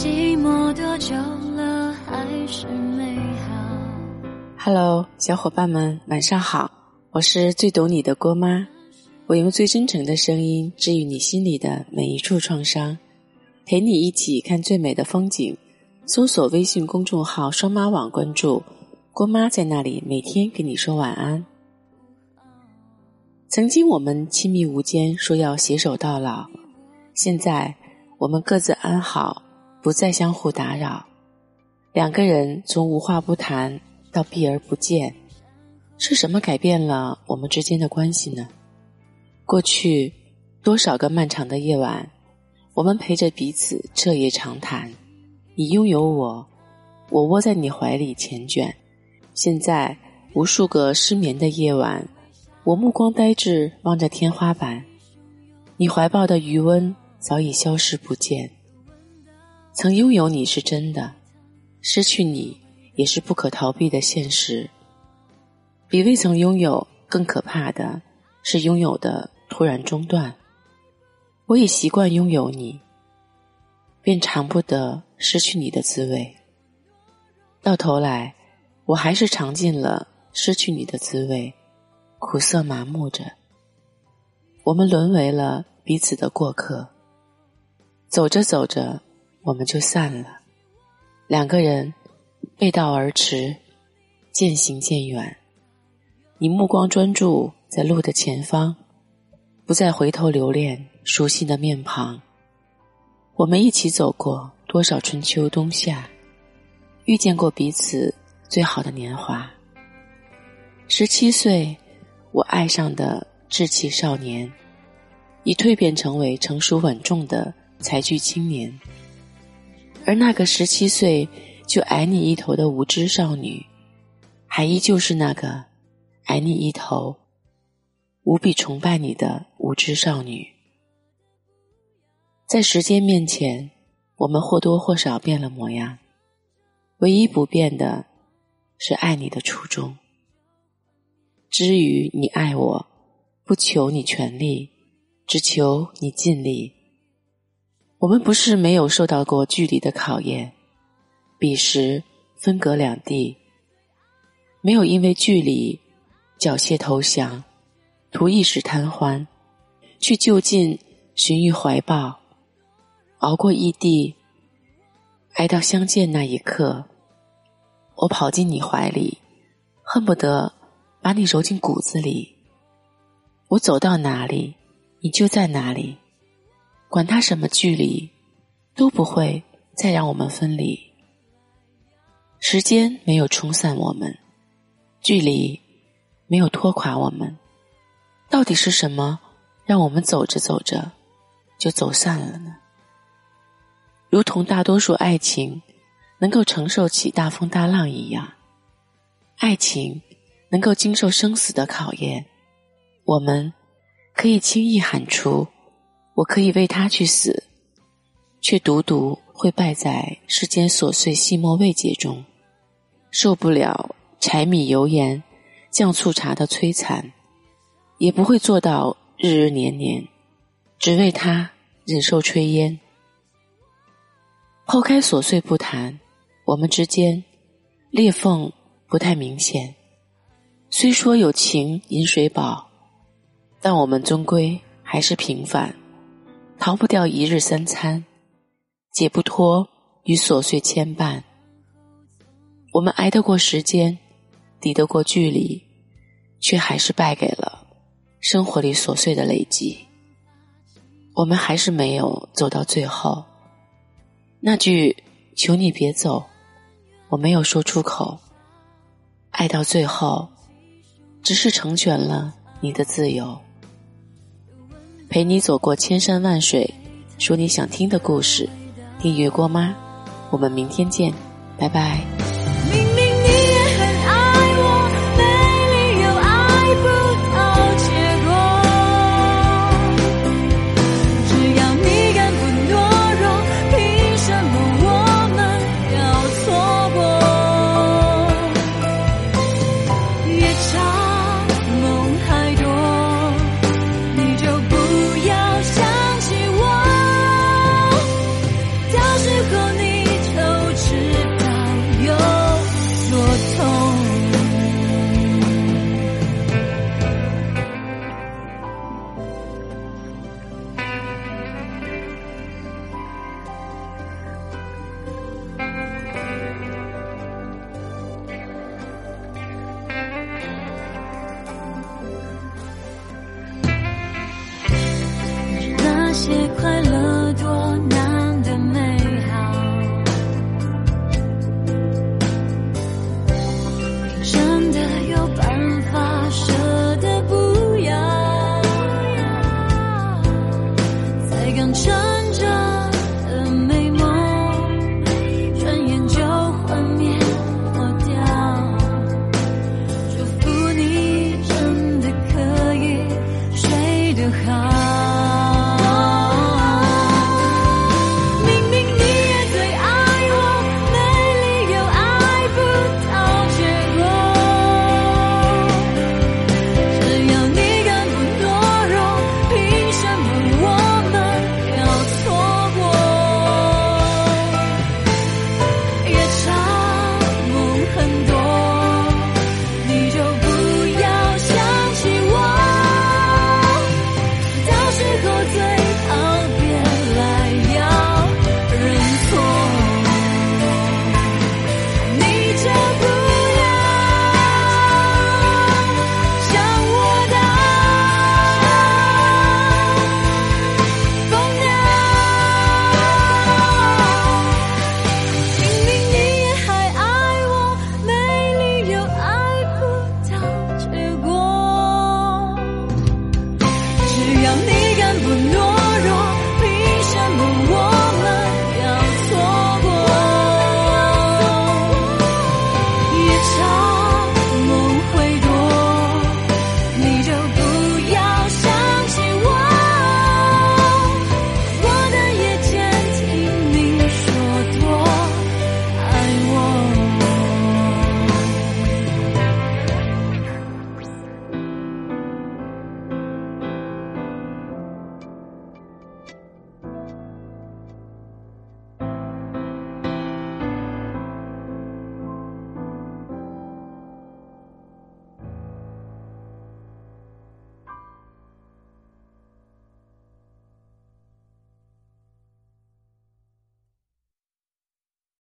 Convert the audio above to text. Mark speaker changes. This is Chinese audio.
Speaker 1: 寂寞多久了，还是美好。
Speaker 2: Hello，小伙伴们，晚上好，我是最懂你的郭妈，我用最真诚的声音治愈你心里的每一处创伤，陪你一起看最美的风景。搜索微信公众号“双妈网”，关注郭妈，在那里每天跟你说晚安。曾经我们亲密无间，说要携手到老，现在我们各自安好，不再相互打扰。两个人从无话不谈到避而不见，是什么改变了我们之间的关系呢？过去多少个漫长的夜晚，我们陪着彼此彻夜长谈。你拥有我，我窝在你怀里缱绻。现在无数个失眠的夜晚，我目光呆滞望着天花板，你怀抱的余温早已消失不见。曾拥有你是真的，失去你也是不可逃避的现实。比未曾拥有更可怕的是拥有的突然中断。我已习惯拥有你。便尝不得失去你的滋味。到头来，我还是尝尽了失去你的滋味，苦涩麻木着。我们沦为了彼此的过客。走着走着，我们就散了。两个人背道而驰，渐行渐远。你目光专注在路的前方，不再回头留恋熟悉的面庞。我们一起走过多少春秋冬夏，遇见过彼此最好的年华。十七岁，我爱上的稚气少年，已蜕变成为成熟稳重的才俊青年。而那个十七岁就矮你一头的无知少女，还依旧是那个矮你一头、无比崇拜你的无知少女。在时间面前，我们或多或少变了模样，唯一不变的，是爱你的初衷。至于你爱我，不求你全力，只求你尽力。我们不是没有受到过距离的考验，彼时分隔两地，没有因为距离缴械投降，图一时贪欢，去就近寻于怀抱。熬过异地，挨到相见那一刻，我跑进你怀里，恨不得把你揉进骨子里。我走到哪里，你就在哪里，管他什么距离，都不会再让我们分离。时间没有冲散我们，距离没有拖垮我们，到底是什么让我们走着走着就走散了呢？如同大多数爱情能够承受起大风大浪一样，爱情能够经受生死的考验。我们可以轻易喊出“我可以为他去死”，却独独会败在世间琐碎细末未解中，受不了柴米油盐酱醋茶的摧残，也不会做到日日年年只为他忍受炊烟。抛开琐碎不谈，我们之间裂缝不太明显。虽说有情饮水饱，但我们终归还是平凡，逃不掉一日三餐，解不脱与琐碎牵绊。我们挨得过时间，抵得过距离，却还是败给了生活里琐碎的累积。我们还是没有走到最后。那句“求你别走”，我没有说出口。爱到最后，只是成全了你的自由，陪你走过千山万水，说你想听的故事。订阅过吗？我们明天见，拜拜。
Speaker 1: 些快